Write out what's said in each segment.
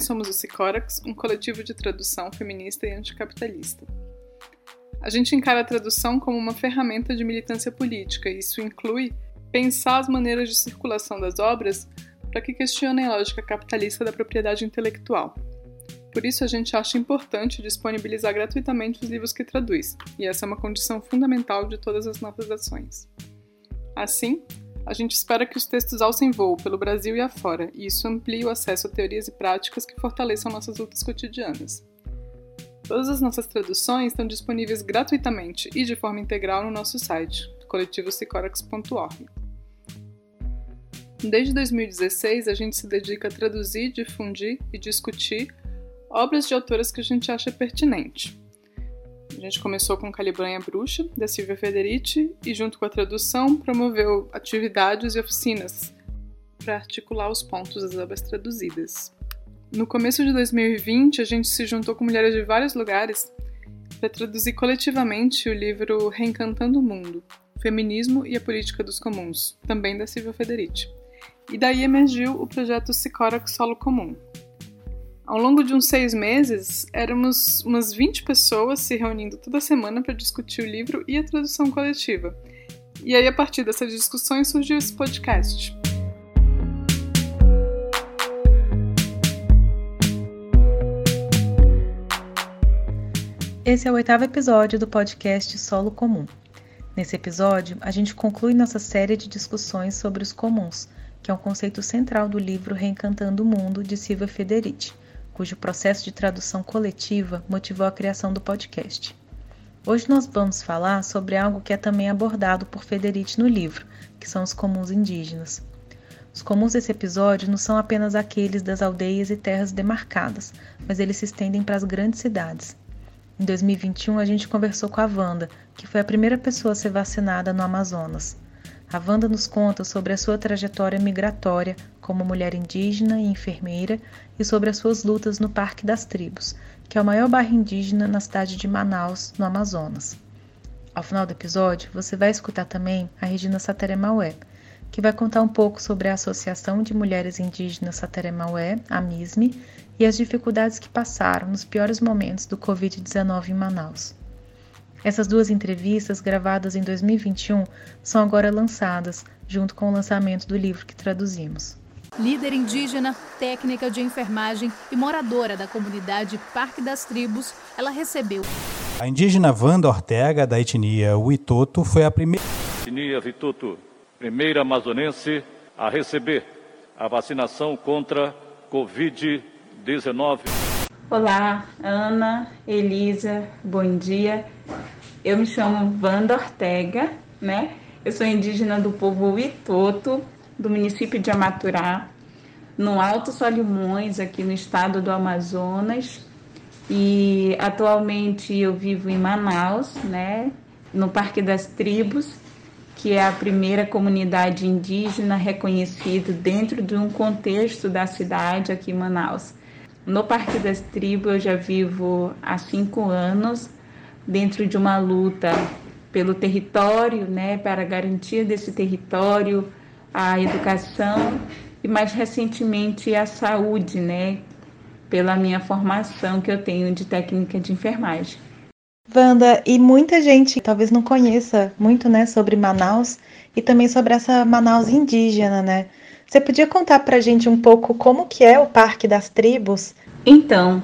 Nós somos o Sicórax, um coletivo de tradução feminista e anticapitalista. A gente encara a tradução como uma ferramenta de militância política, e isso inclui pensar as maneiras de circulação das obras para que questionem a lógica capitalista da propriedade intelectual. Por isso, a gente acha importante disponibilizar gratuitamente os livros que traduz, e essa é uma condição fundamental de todas as nossas ações. Assim, a gente espera que os textos alcem voo pelo Brasil e afora, e isso amplie o acesso a teorias e práticas que fortaleçam nossas lutas cotidianas. Todas as nossas traduções estão disponíveis gratuitamente e de forma integral no nosso site, coletivosicorax.org. Desde 2016, a gente se dedica a traduzir, difundir e discutir obras de autoras que a gente acha pertinente. A gente começou com Calibranha Bruxa, da Silvia Federici, e junto com a tradução promoveu atividades e oficinas para articular os pontos das obras traduzidas. No começo de 2020, a gente se juntou com mulheres de vários lugares para traduzir coletivamente o livro Reencantando o Mundo, Feminismo e a Política dos Comuns, também da Silvia Federici. E daí emergiu o projeto Sicórax Solo Comum, ao longo de uns seis meses, éramos umas 20 pessoas se reunindo toda semana para discutir o livro e a tradução coletiva. E aí, a partir dessas discussões, surgiu esse podcast. Esse é o oitavo episódio do podcast Solo Comum. Nesse episódio, a gente conclui nossa série de discussões sobre os comuns, que é um conceito central do livro Reencantando o Mundo, de Silvia Federici cujo processo de tradução coletiva motivou a criação do podcast. Hoje nós vamos falar sobre algo que é também abordado por Federici no livro, que são os comuns indígenas. Os comuns desse episódio não são apenas aqueles das aldeias e terras demarcadas, mas eles se estendem para as grandes cidades. Em 2021, a gente conversou com a Wanda, que foi a primeira pessoa a ser vacinada no Amazonas. A Wanda nos conta sobre a sua trajetória migratória como mulher indígena e enfermeira e sobre as suas lutas no Parque das Tribos, que é o maior bairro indígena na cidade de Manaus, no Amazonas. Ao final do episódio, você vai escutar também a Regina Sateremaué, que vai contar um pouco sobre a Associação de Mulheres Indígenas Sateremaué, a MISME, e as dificuldades que passaram nos piores momentos do Covid-19 em Manaus. Essas duas entrevistas, gravadas em 2021, são agora lançadas, junto com o lançamento do livro que traduzimos. Líder indígena, técnica de enfermagem e moradora da comunidade Parque das Tribos, ela recebeu. A indígena Wanda Ortega, da etnia Witoto, foi a primeira. Etnia Witoto, primeira amazonense a receber a vacinação contra Covid-19. Olá, Ana, Elisa, bom dia. Eu me chamo Wanda Ortega, né? Eu sou indígena do povo Witoto, do município de Amaturá, no Alto Solimões, aqui no estado do Amazonas. E atualmente eu vivo em Manaus, né? No Parque das Tribos, que é a primeira comunidade indígena reconhecida dentro de um contexto da cidade aqui em Manaus. No Parque das Tribos eu já vivo há cinco anos, dentro de uma luta pelo território, né, para a garantia desse território, a educação e mais recentemente a saúde, né, pela minha formação que eu tenho de técnica de enfermagem. Wanda, e muita gente talvez não conheça muito, né, sobre Manaus e também sobre essa Manaus indígena, né? Você podia contar para a gente um pouco como que é o Parque das Tribos? Então,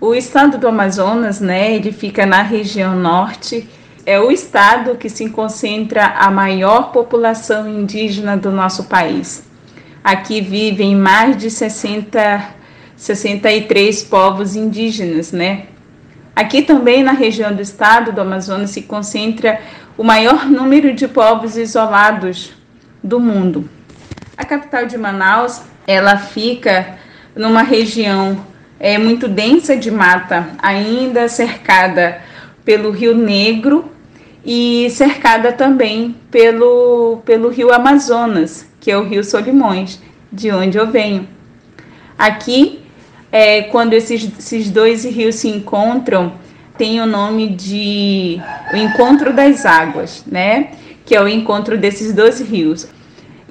o estado do Amazonas, né, ele fica na região norte, é o estado que se concentra a maior população indígena do nosso país. Aqui vivem mais de 60, 63 povos indígenas, né? Aqui também na região do estado do Amazonas se concentra o maior número de povos isolados do mundo. A capital de Manaus, ela fica numa região é, muito densa de mata, ainda cercada pelo Rio Negro e cercada também pelo, pelo Rio Amazonas, que é o Rio Solimões, de onde eu venho. Aqui, é, quando esses, esses dois rios se encontram, tem o nome de o Encontro das Águas, né? Que é o encontro desses dois rios.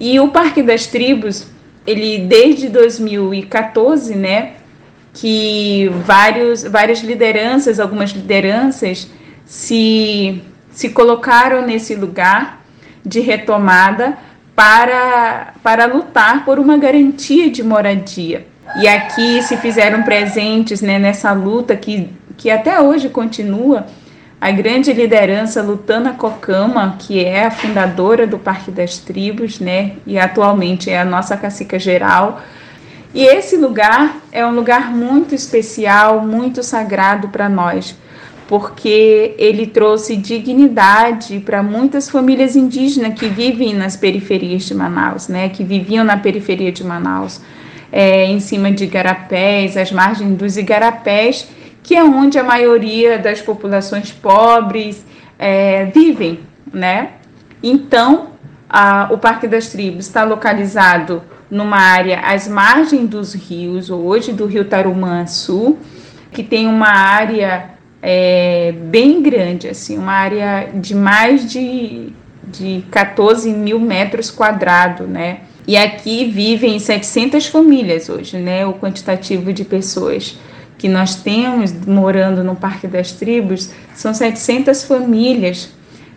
E o Parque das Tribos ele desde 2014, né, que vários, várias lideranças, algumas lideranças se, se colocaram nesse lugar de retomada para, para lutar por uma garantia de moradia. E aqui se fizeram presentes né, nessa luta que, que até hoje continua a grande liderança Lutana Cocama, que é a fundadora do Parque das Tribos, né, e atualmente é a nossa cacica geral. E esse lugar é um lugar muito especial, muito sagrado para nós, porque ele trouxe dignidade para muitas famílias indígenas que vivem nas periferias de Manaus, né, que viviam na periferia de Manaus, é, em cima de igarapés, às margens dos igarapés, que é onde a maioria das populações pobres é, vivem, né? Então, a, o Parque das Tribos está localizado numa área às margens dos rios, hoje do rio Tarumã Sul, que tem uma área é, bem grande, assim, uma área de mais de, de 14 mil metros quadrados, né? E aqui vivem 700 famílias hoje, né? O quantitativo de pessoas que nós temos morando no Parque das Tribos são 700 famílias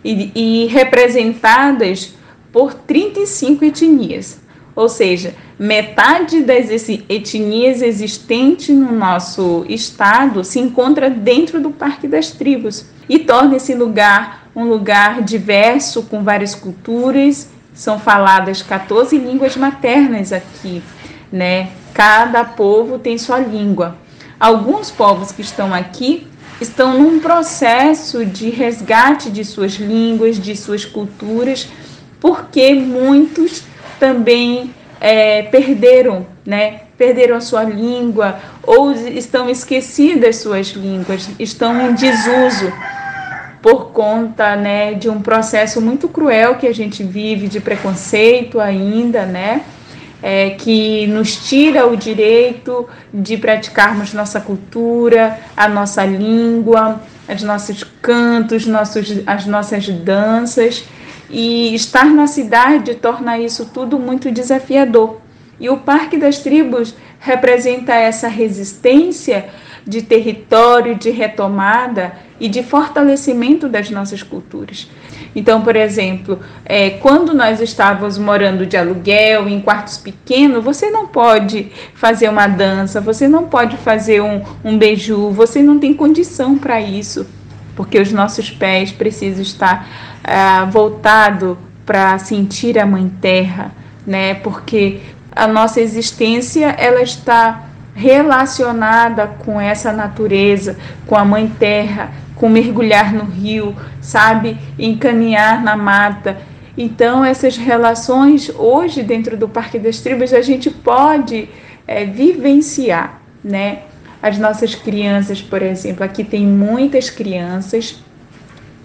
e, e representadas por 35 etnias. Ou seja, metade das etnias existentes no nosso estado se encontra dentro do Parque das Tribos e torna esse lugar um lugar diverso, com várias culturas. São faladas 14 línguas maternas aqui, né? Cada povo tem sua língua. Alguns povos que estão aqui estão num processo de resgate de suas línguas, de suas culturas, porque muitos também é, perderam, né? Perderam a sua língua ou estão esquecidas suas línguas, estão em desuso por conta, né, de um processo muito cruel que a gente vive de preconceito ainda, né? É, que nos tira o direito de praticarmos nossa cultura, a nossa língua, os nossos cantos, nossos, as nossas danças. E estar na cidade torna isso tudo muito desafiador. E o Parque das Tribos representa essa resistência de território, de retomada e de fortalecimento das nossas culturas. Então, por exemplo, é, quando nós estávamos morando de aluguel em quartos pequenos, você não pode fazer uma dança, você não pode fazer um, um beiju, você não tem condição para isso, porque os nossos pés precisam estar ah, voltado para sentir a Mãe Terra, né? Porque a nossa existência ela está relacionada com essa natureza, com a Mãe Terra, com mergulhar no rio, sabe, encaminhar na mata. Então, essas relações, hoje, dentro do Parque das Tribos, a gente pode é, vivenciar, né? As nossas crianças, por exemplo, aqui tem muitas crianças,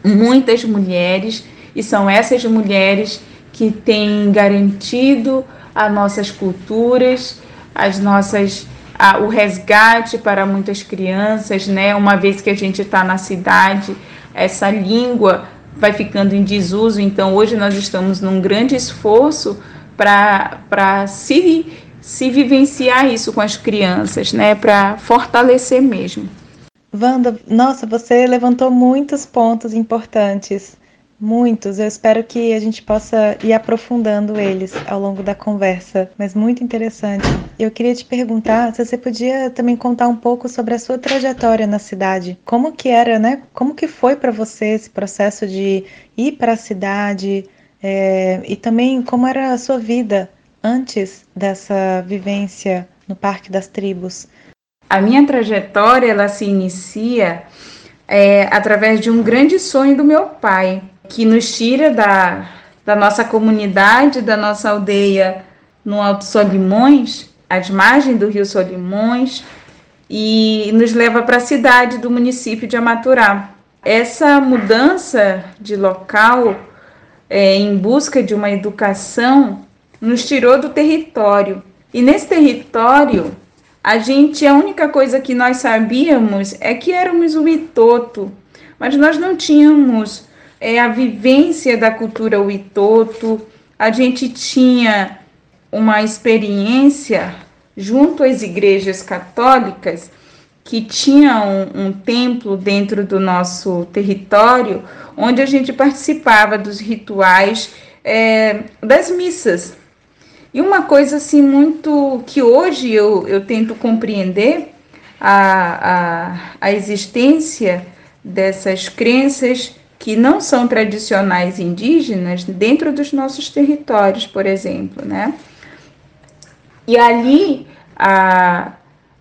muitas mulheres, e são essas mulheres que têm garantido as nossas culturas, as nossas a, o resgate para muitas crianças, né? Uma vez que a gente está na cidade, essa língua vai ficando em desuso. Então, hoje nós estamos num grande esforço para se, se vivenciar isso com as crianças, né? Para fortalecer mesmo. Wanda, nossa, você levantou muitos pontos importantes. Muitos, eu espero que a gente possa ir aprofundando eles ao longo da conversa, mas muito interessante. Eu queria te perguntar se você podia também contar um pouco sobre a sua trajetória na cidade. Como que era, né? Como que foi para você esse processo de ir para a cidade é, e também como era a sua vida antes dessa vivência no Parque das Tribos? A minha trajetória ela se inicia é, através de um grande sonho do meu pai que nos tira da, da nossa comunidade, da nossa aldeia no Alto Solimões, às margens do Rio Solimões, e nos leva para a cidade do município de Amaturá. Essa mudança de local é, em busca de uma educação nos tirou do território. E nesse território, a gente, a única coisa que nós sabíamos é que éramos o Itoto, mas nós não tínhamos é, a vivência da cultura Witoto. A gente tinha uma experiência junto às igrejas católicas que tinha um, um, templo dentro do nosso território, onde a gente participava dos rituais é, das missas. E uma coisa assim muito que hoje eu, eu tento compreender a, a, a existência dessas crenças que não são tradicionais indígenas dentro dos nossos territórios, por exemplo, né? E ali, a,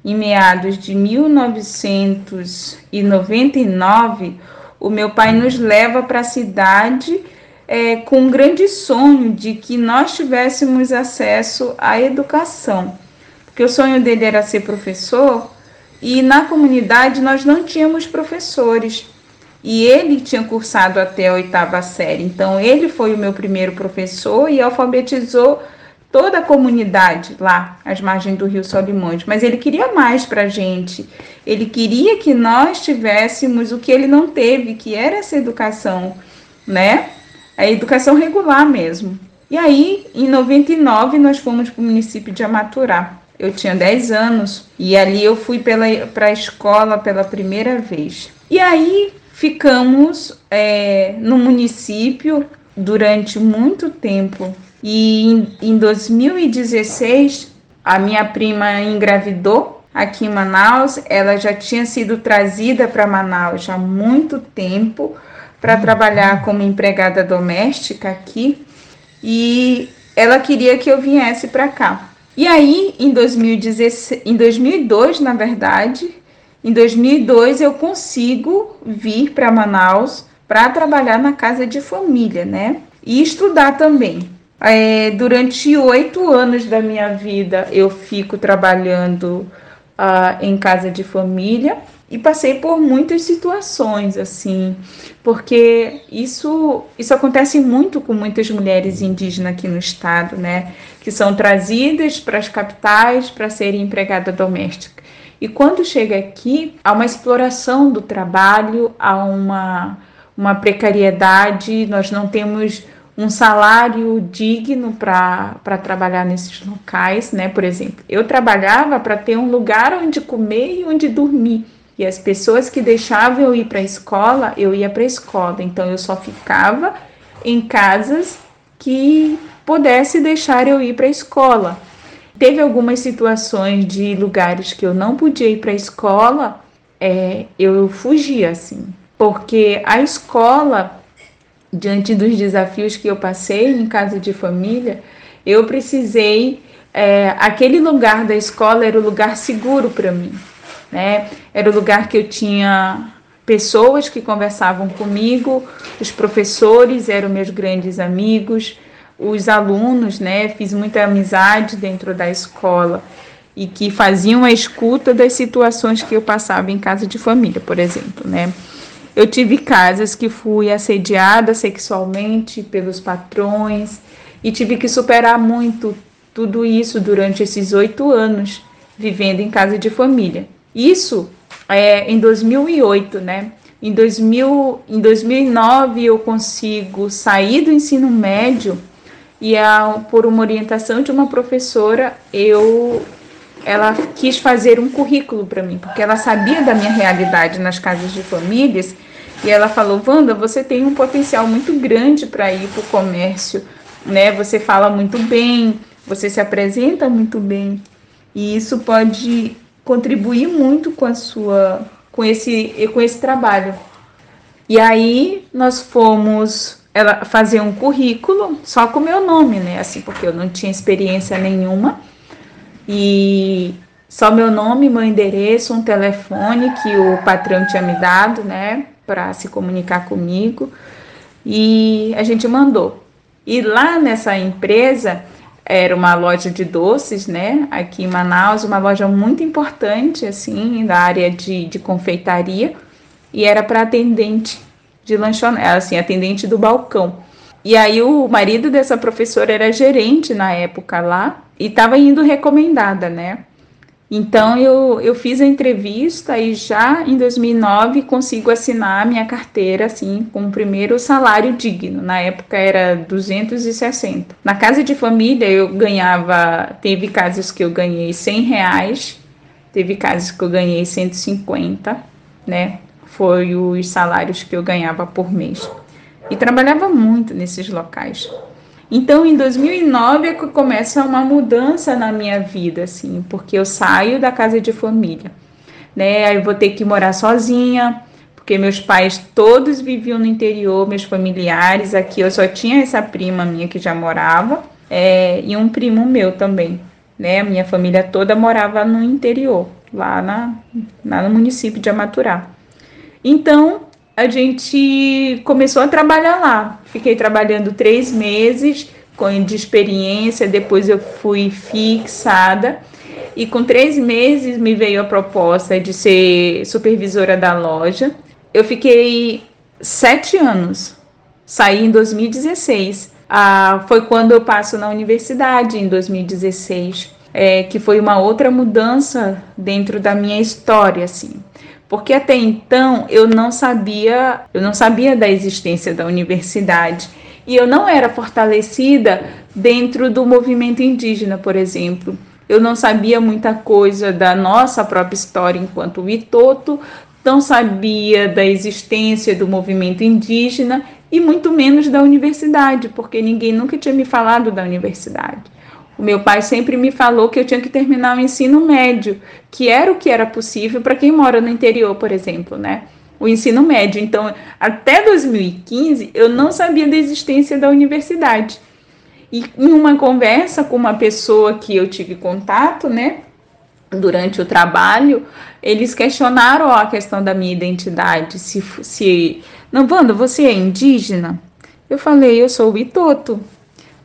em meados de 1999, o meu pai nos leva para a cidade é, com um grande sonho de que nós tivéssemos acesso à educação. Porque o sonho dele era ser professor e na comunidade nós não tínhamos professores. E ele tinha cursado até a oitava série. Então, ele foi o meu primeiro professor e alfabetizou toda a comunidade lá, às margens do Rio Solimões, mas ele queria mais para a gente. Ele queria que nós tivéssemos o que ele não teve, que era essa educação, né? A educação regular mesmo. E aí, em 99, nós fomos para o município de Amaturá. Eu tinha 10 anos e ali eu fui para a escola pela primeira vez. E aí ficamos é, no município durante muito tempo e em, em 2016, a minha prima engravidou aqui em Manaus. Ela já tinha sido trazida para Manaus há muito tempo para uhum. trabalhar como empregada doméstica aqui. E ela queria que eu viesse para cá. E aí, em, 2016, em 2002, na verdade, em 2002 eu consigo vir para Manaus para trabalhar na casa de família, né? E estudar também. É, durante oito anos da minha vida eu fico trabalhando uh, em casa de família e passei por muitas situações assim, porque isso isso acontece muito com muitas mulheres indígenas aqui no estado, né, que são trazidas para as capitais para serem empregada doméstica. E quando chega aqui, há uma exploração do trabalho, há uma uma precariedade, nós não temos um salário digno para trabalhar nesses locais, né? Por exemplo, eu trabalhava para ter um lugar onde comer e onde dormir. E as pessoas que deixavam eu ir para a escola, eu ia para a escola. Então eu só ficava em casas que pudesse deixar eu ir para a escola. Teve algumas situações de lugares que eu não podia ir para a escola, é, eu fugia assim, porque a escola diante dos desafios que eu passei em casa de família, eu precisei. É, aquele lugar da escola era o lugar seguro para mim, né? Era o lugar que eu tinha pessoas que conversavam comigo, os professores eram meus grandes amigos, os alunos, né? Fiz muita amizade dentro da escola e que faziam a escuta das situações que eu passava em casa de família, por exemplo, né? Eu tive casas que fui assediada sexualmente pelos patrões e tive que superar muito tudo isso durante esses oito anos vivendo em casa de família. Isso é em 2008, né? Em, 2000, em 2009 eu consigo sair do ensino médio e a, por uma orientação de uma professora eu ela quis fazer um currículo para mim porque ela sabia da minha realidade nas casas de famílias e ela falou: Wanda, você tem um potencial muito grande para ir para o comércio, né? Você fala muito bem, você se apresenta muito bem, e isso pode contribuir muito com a sua com esse com esse trabalho. E aí nós fomos ela fazer um currículo só com o meu nome, né? Assim, porque eu não tinha experiência nenhuma. E só meu nome, meu endereço, um telefone que o patrão tinha me dado, né? para se comunicar comigo e a gente mandou. E lá nessa empresa era uma loja de doces, né? Aqui em Manaus, uma loja muito importante, assim, da área de, de confeitaria, e era para atendente de lanchonete, assim, atendente do balcão. E aí o marido dessa professora era gerente na época lá e estava indo recomendada, né? Então eu, eu fiz a entrevista e já em 2009 consigo assinar a minha carteira assim com o primeiro salário digno. Na época era 260. Na casa de família eu ganhava, teve casos que eu ganhei 100 reais, teve casos que eu ganhei 150, né? Foi os salários que eu ganhava por mês. E trabalhava muito nesses locais. Então, em 2009 é que começa uma mudança na minha vida, assim, porque eu saio da casa de família, né? Aí vou ter que morar sozinha, porque meus pais todos viviam no interior, meus familiares aqui, eu só tinha essa prima minha que já morava, é, e um primo meu também, né? A minha família toda morava no interior, lá, na, lá no município de Amaturá. Então, a gente começou a trabalhar lá. Fiquei trabalhando três meses de experiência, depois eu fui fixada. E com três meses me veio a proposta de ser supervisora da loja. Eu fiquei sete anos, saí em 2016. Ah, foi quando eu passo na universidade, em 2016, é, que foi uma outra mudança dentro da minha história, assim porque até então eu não sabia, eu não sabia da existência da universidade e eu não era fortalecida dentro do movimento indígena, por exemplo. Eu não sabia muita coisa da nossa própria história enquanto Witoto, não sabia da existência do movimento indígena e muito menos da universidade, porque ninguém nunca tinha me falado da universidade. O meu pai sempre me falou que eu tinha que terminar o ensino médio, que era o que era possível para quem mora no interior, por exemplo, né? O ensino médio. Então, até 2015, eu não sabia da existência da universidade. E em uma conversa com uma pessoa que eu tive contato, né, durante o trabalho, eles questionaram a questão da minha identidade. Se, se não, Wanda, você é indígena? Eu falei, eu sou o Itoto.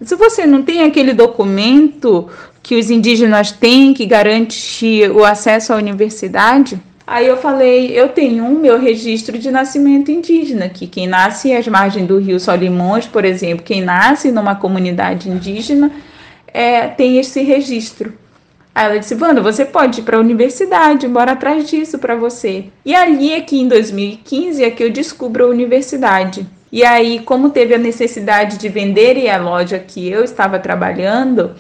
Se você não tem aquele documento que os indígenas têm que garante o acesso à universidade, aí eu falei, eu tenho um meu registro de nascimento indígena, que quem nasce às margens do rio Solimões, por exemplo, quem nasce numa comunidade indígena, é, tem esse registro. Aí ela disse, Wanda, você pode ir para a universidade, bora atrás disso para você. E ali é que em 2015 é que eu descubro a universidade. E aí, como teve a necessidade de vender a loja que eu estava trabalhando,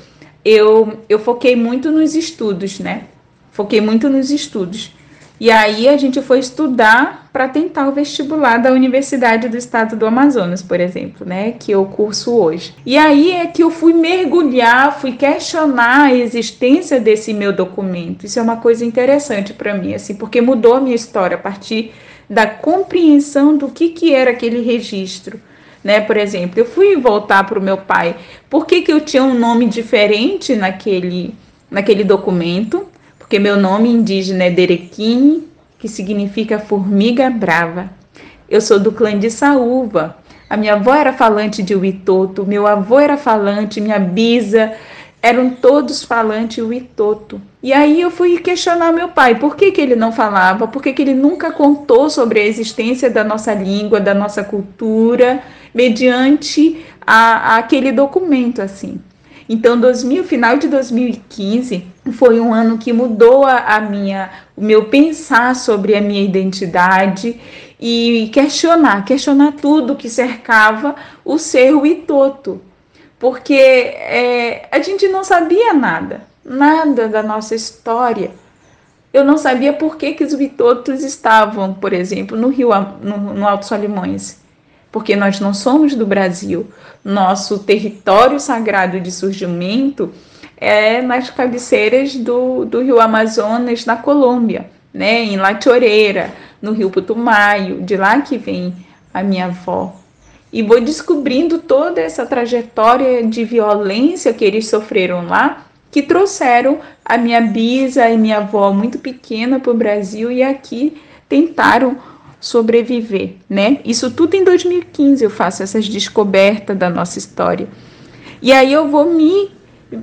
eu, eu foquei muito nos estudos, né? Foquei muito nos estudos. E aí a gente foi estudar para tentar o vestibular da Universidade do Estado do Amazonas, por exemplo, né, que eu curso hoje. E aí é que eu fui mergulhar, fui questionar a existência desse meu documento. Isso é uma coisa interessante para mim, assim, porque mudou a minha história a partir da compreensão do que, que era aquele registro. Né? Por exemplo, eu fui voltar para o meu pai, por que, que eu tinha um nome diferente naquele, naquele documento? Porque meu nome indígena é Derequini, que significa formiga brava. Eu sou do clã de Saúva. A minha avó era falante de Witoto, meu avô era falante, minha bisa eram todos falantes Witoto. E aí eu fui questionar meu pai, por que, que ele não falava, por que, que ele nunca contou sobre a existência da nossa língua, da nossa cultura, mediante a, a aquele documento assim. Então, 2000, final de 2015 foi um ano que mudou a, a, minha, o meu pensar sobre a minha identidade e questionar, questionar tudo que cercava o ser Witoto porque é, a gente não sabia nada, nada da nossa história. Eu não sabia por que, que os Vitotos estavam, por exemplo, no Rio, no, no Alto Solimões, porque nós não somos do Brasil. Nosso território sagrado de surgimento é nas cabeceiras do, do Rio Amazonas, na Colômbia, né, em La Choreira, no Rio Putumayo, de lá que vem a minha avó e vou descobrindo toda essa trajetória de violência que eles sofreram lá, que trouxeram a minha bisa e minha avó muito pequena para o Brasil e aqui tentaram sobreviver, né? Isso tudo em 2015 eu faço essas descobertas da nossa história. E aí eu vou me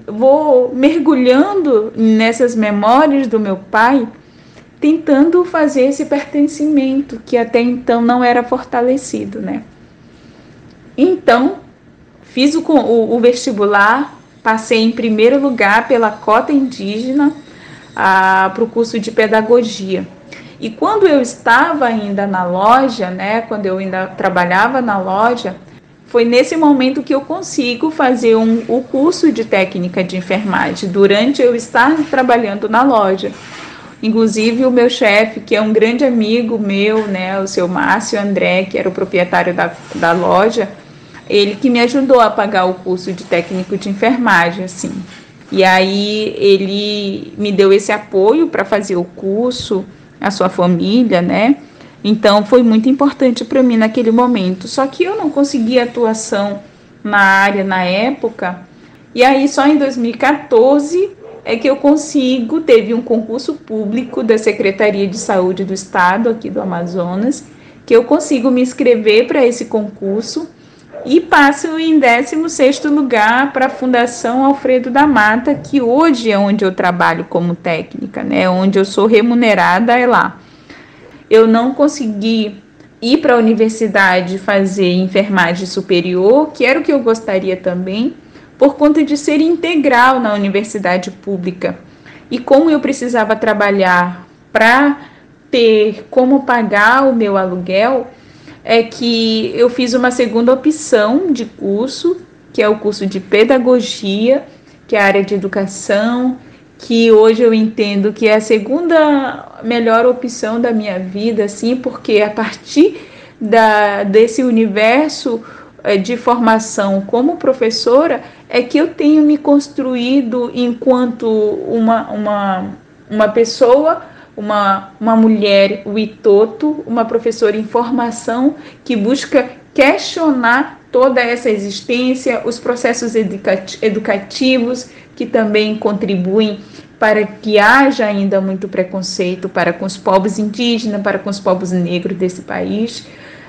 vou mergulhando nessas memórias do meu pai, tentando fazer esse pertencimento que até então não era fortalecido, né? Então, fiz o, o, o vestibular, passei em primeiro lugar pela cota indígena. para o curso de pedagogia. E quando eu estava ainda na loja, né, quando eu ainda trabalhava na loja, foi nesse momento que eu consigo fazer um, o curso de técnica de enfermagem, durante eu estar trabalhando na loja. Inclusive, o meu chefe, que é um grande amigo meu, né, o seu Márcio André, que era o proprietário da, da loja, ele que me ajudou a pagar o curso de técnico de enfermagem, assim. E aí ele me deu esse apoio para fazer o curso, a sua família, né? Então foi muito importante para mim naquele momento. Só que eu não conseguia atuação na área na época. E aí só em 2014 é que eu consigo, teve um concurso público da Secretaria de Saúde do Estado aqui do Amazonas, que eu consigo me inscrever para esse concurso e passo em 16º lugar para a Fundação Alfredo da Mata, que hoje é onde eu trabalho como técnica, né? Onde eu sou remunerada é lá. Eu não consegui ir para a universidade fazer enfermagem superior, que era o que eu gostaria também, por conta de ser integral na universidade pública. E como eu precisava trabalhar para ter como pagar o meu aluguel, é que eu fiz uma segunda opção de curso, que é o curso de pedagogia, que é a área de educação, que hoje eu entendo que é a segunda melhor opção da minha vida, assim, porque a partir da, desse universo é, de formação como professora é que eu tenho me construído enquanto uma, uma, uma pessoa uma, uma mulher, o Itoto, uma professora em formação que busca questionar toda essa existência, os processos educativos que também contribuem para que haja ainda muito preconceito para com os povos indígenas, para com os povos negros desse país.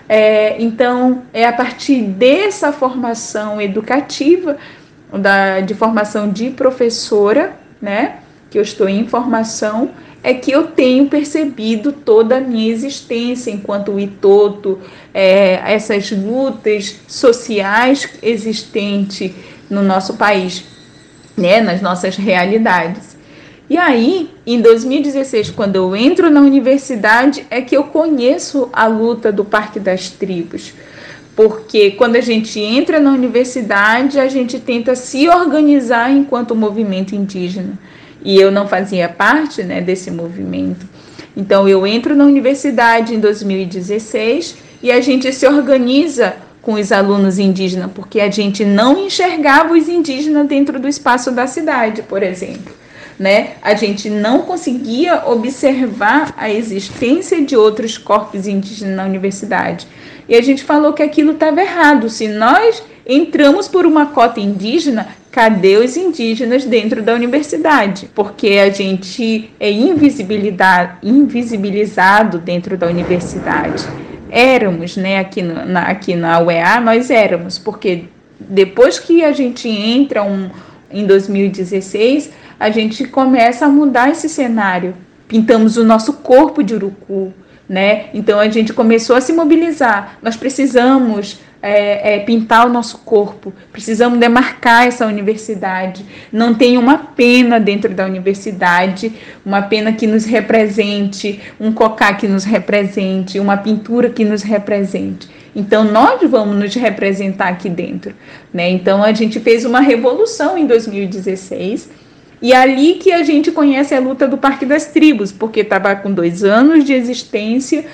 É, então, é a partir dessa formação educativa, da, de formação de professora, né, que eu estou em formação, é que eu tenho percebido toda a minha existência enquanto Itoto, é, essas lutas sociais existentes no nosso país, né, nas nossas realidades. E aí, em 2016, quando eu entro na universidade, é que eu conheço a luta do Parque das Tribos. Porque quando a gente entra na universidade, a gente tenta se organizar enquanto movimento indígena e eu não fazia parte né, desse movimento. Então eu entro na universidade em 2016 e a gente se organiza com os alunos indígenas, porque a gente não enxergava os indígenas dentro do espaço da cidade, por exemplo. Né? A gente não conseguia observar a existência de outros corpos indígenas na universidade. E a gente falou que aquilo estava errado. Se nós entramos por uma cota indígena, cadê os indígenas dentro da universidade? Porque a gente é invisibilizado dentro da universidade. Éramos, né, aqui, no, na, aqui na UEA, nós éramos, porque depois que a gente entra um, em 2016, a gente começa a mudar esse cenário. Pintamos o nosso corpo de urucu, né? Então a gente começou a se mobilizar. Nós precisamos é, é, pintar o nosso corpo, precisamos demarcar essa universidade. Não tem uma pena dentro da universidade, uma pena que nos represente, um cocá que nos represente, uma pintura que nos represente. Então nós vamos nos representar aqui dentro, né? Então a gente fez uma revolução em 2016 e é ali que a gente conhece a luta do Parque das Tribos, porque estava com dois anos de existência,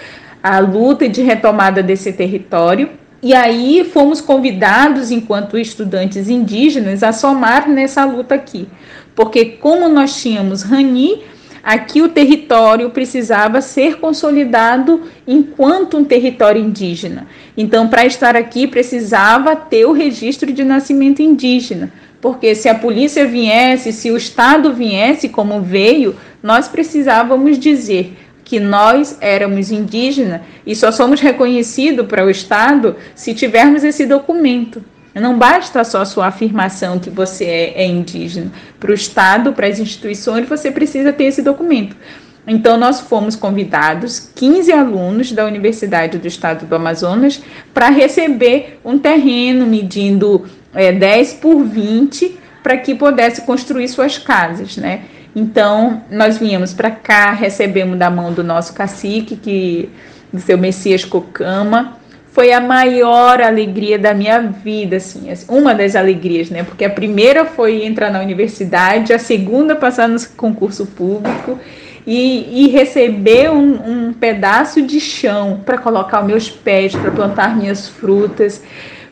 a luta de retomada desse território. E aí fomos convidados, enquanto estudantes indígenas, a somar nessa luta aqui. Porque como nós tínhamos Rani, aqui o território precisava ser consolidado enquanto um território indígena. Então, para estar aqui, precisava ter o registro de nascimento indígena porque se a polícia viesse, se o Estado viesse como veio, nós precisávamos dizer que nós éramos indígenas e só somos reconhecidos para o Estado se tivermos esse documento. Não basta só a sua afirmação que você é, é indígena. Para o Estado, para as instituições, você precisa ter esse documento. Então, nós fomos convidados, 15 alunos da Universidade do Estado do Amazonas, para receber um terreno medindo é, 10 por 20 para que pudesse construir suas casas, né? Então, nós viemos para cá, recebemos da mão do nosso cacique, que do seu Messias Cocama. Foi a maior alegria da minha vida, assim, uma das alegrias, né? Porque a primeira foi entrar na universidade, a segunda passar no concurso público e, e receber um, um pedaço de chão para colocar os meus pés, para plantar minhas frutas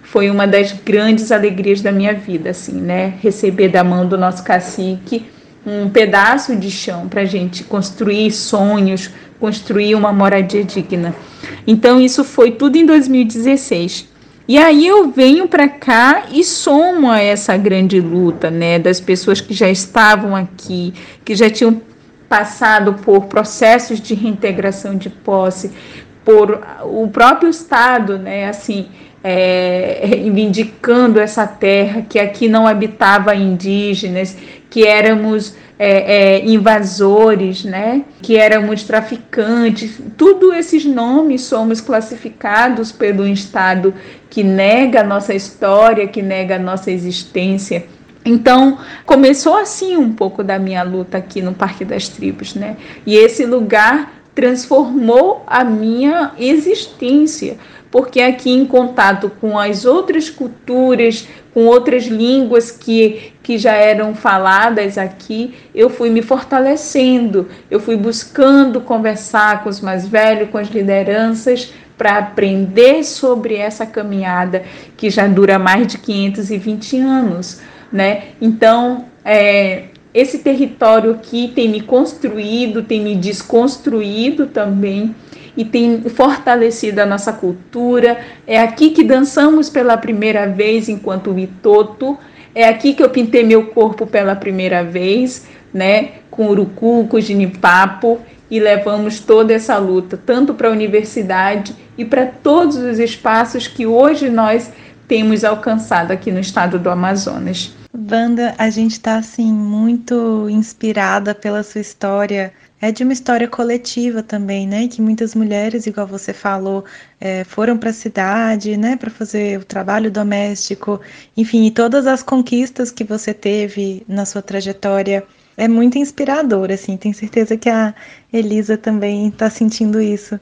foi uma das grandes alegrias da minha vida, assim, né? Receber da mão do nosso cacique um pedaço de chão para a gente construir sonhos, construir uma moradia digna. Então, isso foi tudo em 2016. E aí eu venho para cá e somo a essa grande luta, né, das pessoas que já estavam aqui, que já tinham passado por processos de reintegração de posse, por o próprio Estado, né, assim, é, essa terra, que aqui não habitava indígenas, que éramos é, é, invasores, né? que éramos traficantes. Tudo esses nomes somos classificados pelo Estado que nega a nossa história, que nega a nossa existência. Então, começou assim um pouco da minha luta aqui no Parque das Tribos, né? E esse lugar transformou a minha existência, porque aqui em contato com as outras culturas, com outras línguas que, que já eram faladas aqui, eu fui me fortalecendo, eu fui buscando conversar com os mais velhos, com as lideranças, para aprender sobre essa caminhada que já dura mais de 520 anos, né? Então, é, esse território aqui tem me construído, tem me desconstruído também e tem fortalecido a nossa cultura. É aqui que dançamos pela primeira vez enquanto Vitoto. É aqui que eu pintei meu corpo pela primeira vez, né, com urucu, com ginipapo e levamos toda essa luta tanto para a universidade e para todos os espaços que hoje nós temos alcançado aqui no estado do Amazonas. Wanda, a gente está assim muito inspirada pela sua história. É de uma história coletiva também, né? Que muitas mulheres, igual você falou, é, foram para a cidade, né, para fazer o trabalho doméstico, enfim, e todas as conquistas que você teve na sua trajetória é muito inspirador, assim. Tenho certeza que a Elisa também está sentindo isso.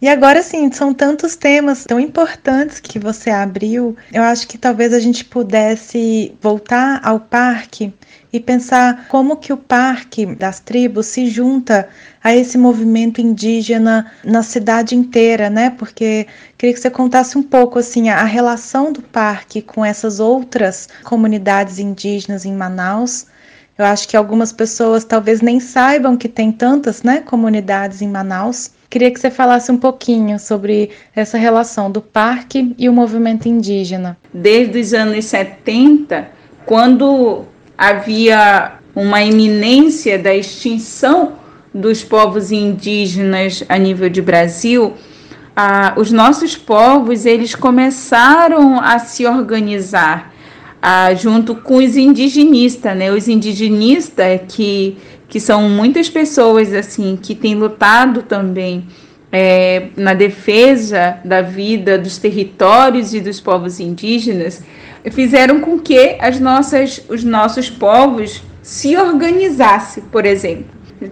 E agora sim, são tantos temas tão importantes que você abriu. Eu acho que talvez a gente pudesse voltar ao parque e pensar como que o parque das tribos se junta a esse movimento indígena na cidade inteira, né? Porque queria que você contasse um pouco assim a relação do parque com essas outras comunidades indígenas em Manaus. Eu acho que algumas pessoas talvez nem saibam que tem tantas, né, comunidades em Manaus. Queria que você falasse um pouquinho sobre essa relação do parque e o movimento indígena. Desde os anos 70, quando havia uma iminência da extinção dos povos indígenas a nível de Brasil, ah, os nossos povos eles começaram a se organizar ah, junto com os indigenistas, né? Os indigenistas que que são muitas pessoas assim que têm lutado também é, na defesa da vida dos territórios e dos povos indígenas, fizeram com que as nossas, os nossos povos se organizassem, por exemplo,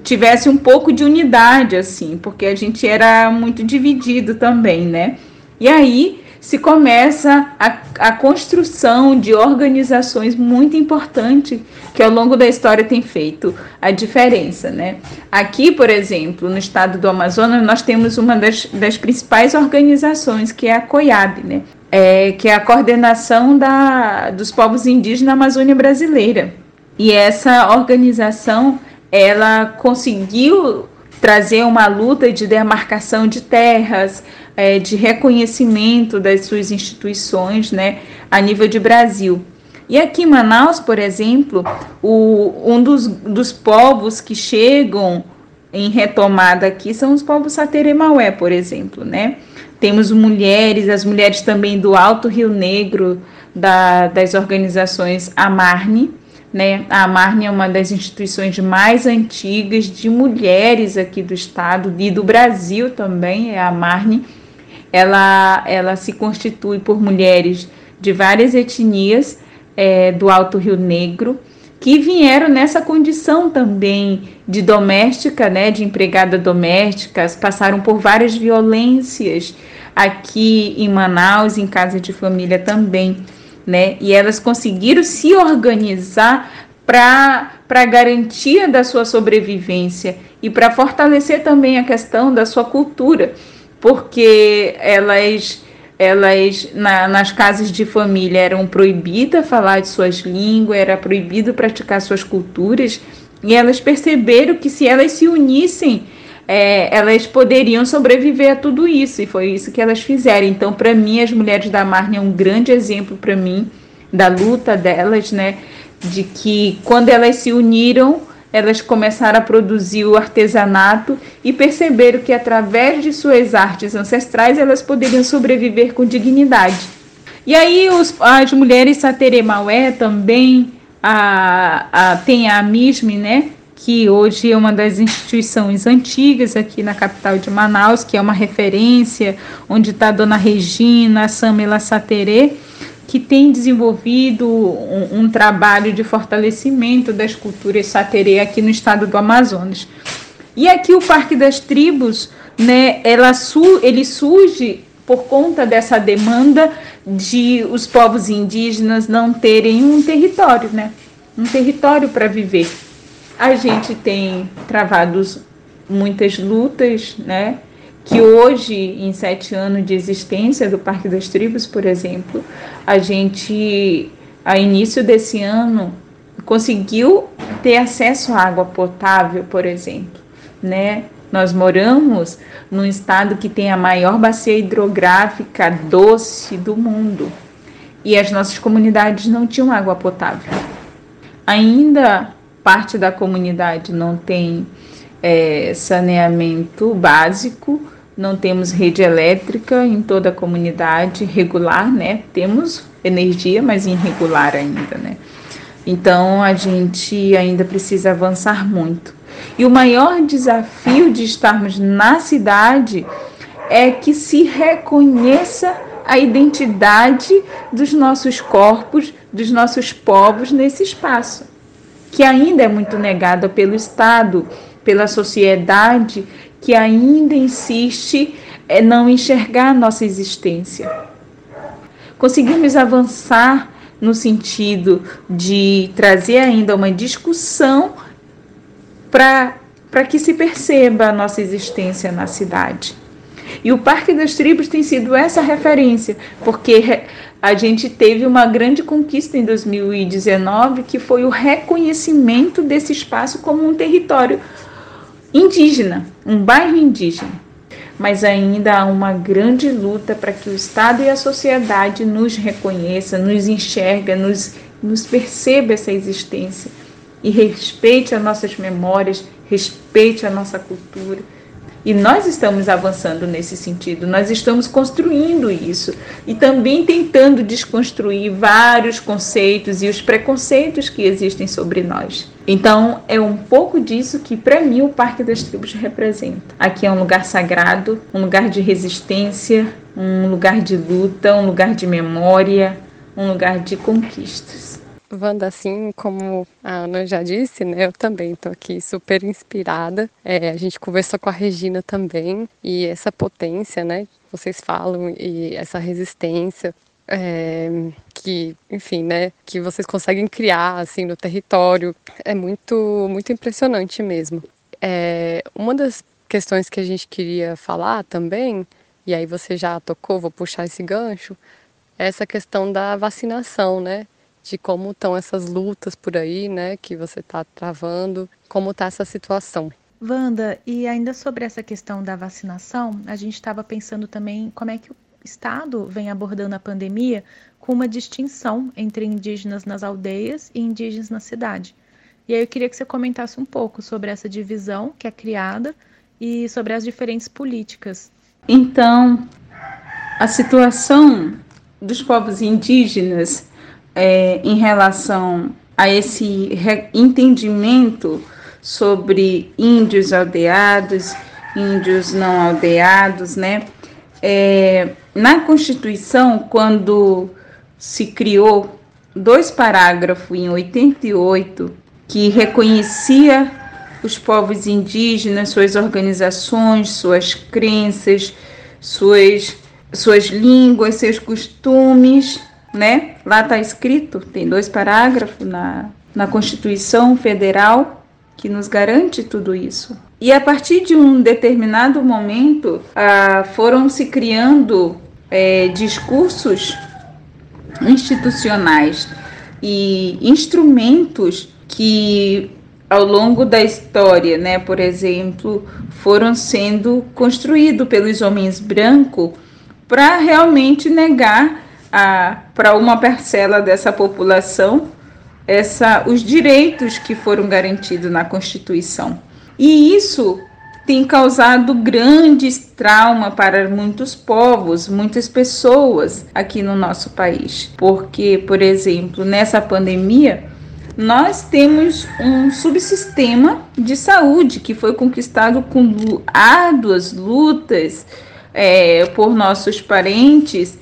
tivesse um pouco de unidade assim, porque a gente era muito dividido também, né? E aí se começa a, a construção de organizações muito importantes que ao longo da história tem feito a diferença. Né? Aqui, por exemplo, no estado do Amazonas, nós temos uma das, das principais organizações, que é a COIAB, né? É, que é a coordenação da, dos povos indígenas na Amazônia brasileira. E essa organização ela conseguiu trazer uma luta de demarcação de terras, é, de reconhecimento das suas instituições né, a nível de Brasil. E aqui em Manaus, por exemplo, o, um dos, dos povos que chegam em retomada aqui são os povos Sateremaué, por exemplo, né? Temos mulheres, as mulheres também do Alto Rio Negro, da, das organizações Amarne, né? A Amarne é uma das instituições mais antigas de mulheres aqui do estado e do Brasil também, é a Amarne ela, ela se constitui por mulheres de várias etnias é, do Alto Rio Negro, que vieram nessa condição também de doméstica, né, de empregada doméstica, passaram por várias violências aqui em Manaus, em casa de família também, né? E elas conseguiram se organizar para a garantia da sua sobrevivência e para fortalecer também a questão da sua cultura, porque elas elas na, nas casas de família eram proibidas falar de suas línguas, era proibido praticar suas culturas, e elas perceberam que se elas se unissem, é, elas poderiam sobreviver a tudo isso, e foi isso que elas fizeram. Então, para mim, as mulheres da Marne é um grande exemplo para mim da luta delas, né? De que quando elas se uniram, elas começaram a produzir o artesanato e perceberam que através de suas artes ancestrais elas poderiam sobreviver com dignidade. E aí os, as mulheres Sateremaué também a, a, tem a MISME, né, que hoje é uma das instituições antigas aqui na capital de Manaus, que é uma referência, onde está a Dona Regina, a Samela Saterê, que tem desenvolvido um, um, trabalho de fortalecimento das culturas saterê aqui no estado do Amazonas. E aqui o Parque das Tribos, né, ela su ele surge por conta dessa demanda de os povos indígenas não terem um território, né, um território para viver. A gente tem travado muitas lutas, né, que hoje, em sete anos de existência do Parque das Tribos, por exemplo, a gente, a início desse ano, conseguiu ter acesso à água potável, por exemplo, né? Nós moramos num estado que tem a maior bacia hidrográfica doce do mundo e as nossas comunidades não tinham água potável. Ainda parte da comunidade não tem é, saneamento básico, não temos rede elétrica em toda a comunidade regular, né? Temos energia, mas irregular ainda, né? Então a gente ainda precisa avançar muito. E o maior desafio de estarmos na cidade é que se reconheça a identidade dos nossos corpos, dos nossos povos nesse espaço, que ainda é muito negado pelo Estado, pela sociedade que ainda insiste em não enxergar nossa existência. Conseguimos avançar no sentido de trazer ainda uma discussão para que se perceba a nossa existência na cidade. E o Parque das Tribos tem sido essa referência, porque a gente teve uma grande conquista em 2019, que foi o reconhecimento desse espaço como um território indígena, um bairro indígena. Mas ainda há uma grande luta para que o Estado e a sociedade nos reconheça, nos enxerga, nos, nos perceba essa existência e respeite as nossas memórias, respeite a nossa cultura e nós estamos avançando nesse sentido, nós estamos construindo isso e também tentando desconstruir vários conceitos e os preconceitos que existem sobre nós. Então, é um pouco disso que, para mim, o Parque das Tribos representa. Aqui é um lugar sagrado, um lugar de resistência, um lugar de luta, um lugar de memória, um lugar de conquistas. Wanda, assim como a Ana já disse, né, eu também estou aqui super inspirada. É, a gente conversou com a Regina também e essa potência, né, vocês falam e essa resistência é, que, enfim, né, que vocês conseguem criar assim no território é muito, muito impressionante mesmo. É, uma das questões que a gente queria falar também, e aí você já tocou, vou puxar esse gancho, é essa questão da vacinação, né? De como estão essas lutas por aí, né, que você está travando, como está essa situação. Wanda, e ainda sobre essa questão da vacinação, a gente estava pensando também como é que o Estado vem abordando a pandemia com uma distinção entre indígenas nas aldeias e indígenas na cidade. E aí eu queria que você comentasse um pouco sobre essa divisão que é criada e sobre as diferentes políticas. Então, a situação dos povos indígenas é, em relação a esse entendimento sobre índios aldeados, índios não aldeados, né? É, na Constituição, quando se criou dois parágrafos em 88 que reconhecia os povos indígenas, suas organizações, suas crenças, suas, suas línguas, seus costumes, né? Lá está escrito, tem dois parágrafos na, na Constituição Federal que nos garante tudo isso. E a partir de um determinado momento, ah, foram se criando é, discursos institucionais e instrumentos que ao longo da história, né, por exemplo, foram sendo construídos pelos homens brancos para realmente negar para uma parcela dessa população essa, os direitos que foram garantidos na Constituição. E isso tem causado grandes traumas para muitos povos, muitas pessoas aqui no nosso país. Porque, por exemplo, nessa pandemia, nós temos um subsistema de saúde que foi conquistado com árduas lutas é, por nossos parentes,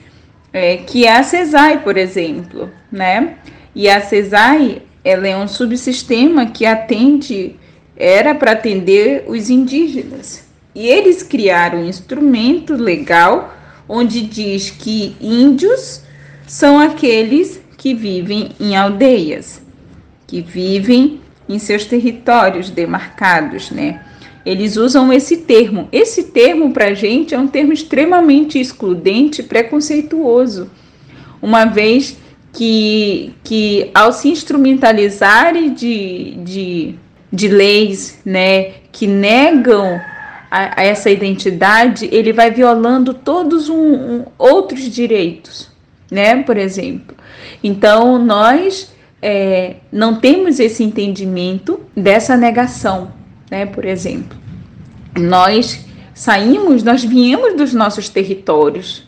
é, que é a CESAI, por exemplo, né? E a CESAI, ela é um subsistema que atende, era para atender os indígenas. E eles criaram um instrumento legal onde diz que índios são aqueles que vivem em aldeias que vivem em seus territórios demarcados, né? Eles usam esse termo. Esse termo, para a gente, é um termo extremamente excludente, preconceituoso, uma vez que, que ao se instrumentalizarem de, de, de leis né, que negam a, a, essa identidade, ele vai violando todos um, um, outros direitos, né? Por exemplo. Então, nós é, não temos esse entendimento dessa negação, né? Por exemplo, nós saímos, nós viemos dos nossos territórios.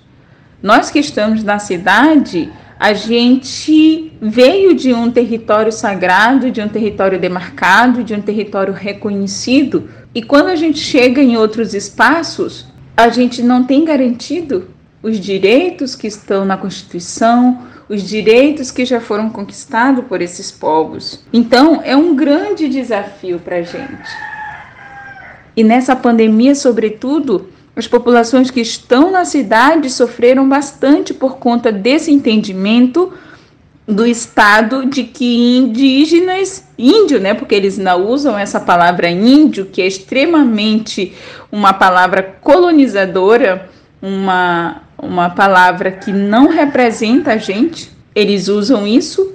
Nós que estamos na cidade, a gente veio de um território sagrado, de um território demarcado, de um território reconhecido. E quando a gente chega em outros espaços, a gente não tem garantido os direitos que estão na Constituição, os direitos que já foram conquistados por esses povos. Então, é um grande desafio para a gente. E nessa pandemia, sobretudo, as populações que estão na cidade sofreram bastante por conta desse entendimento do estado de que indígenas, índio, né, porque eles não usam essa palavra índio, que é extremamente uma palavra colonizadora, uma uma palavra que não representa a gente, eles usam isso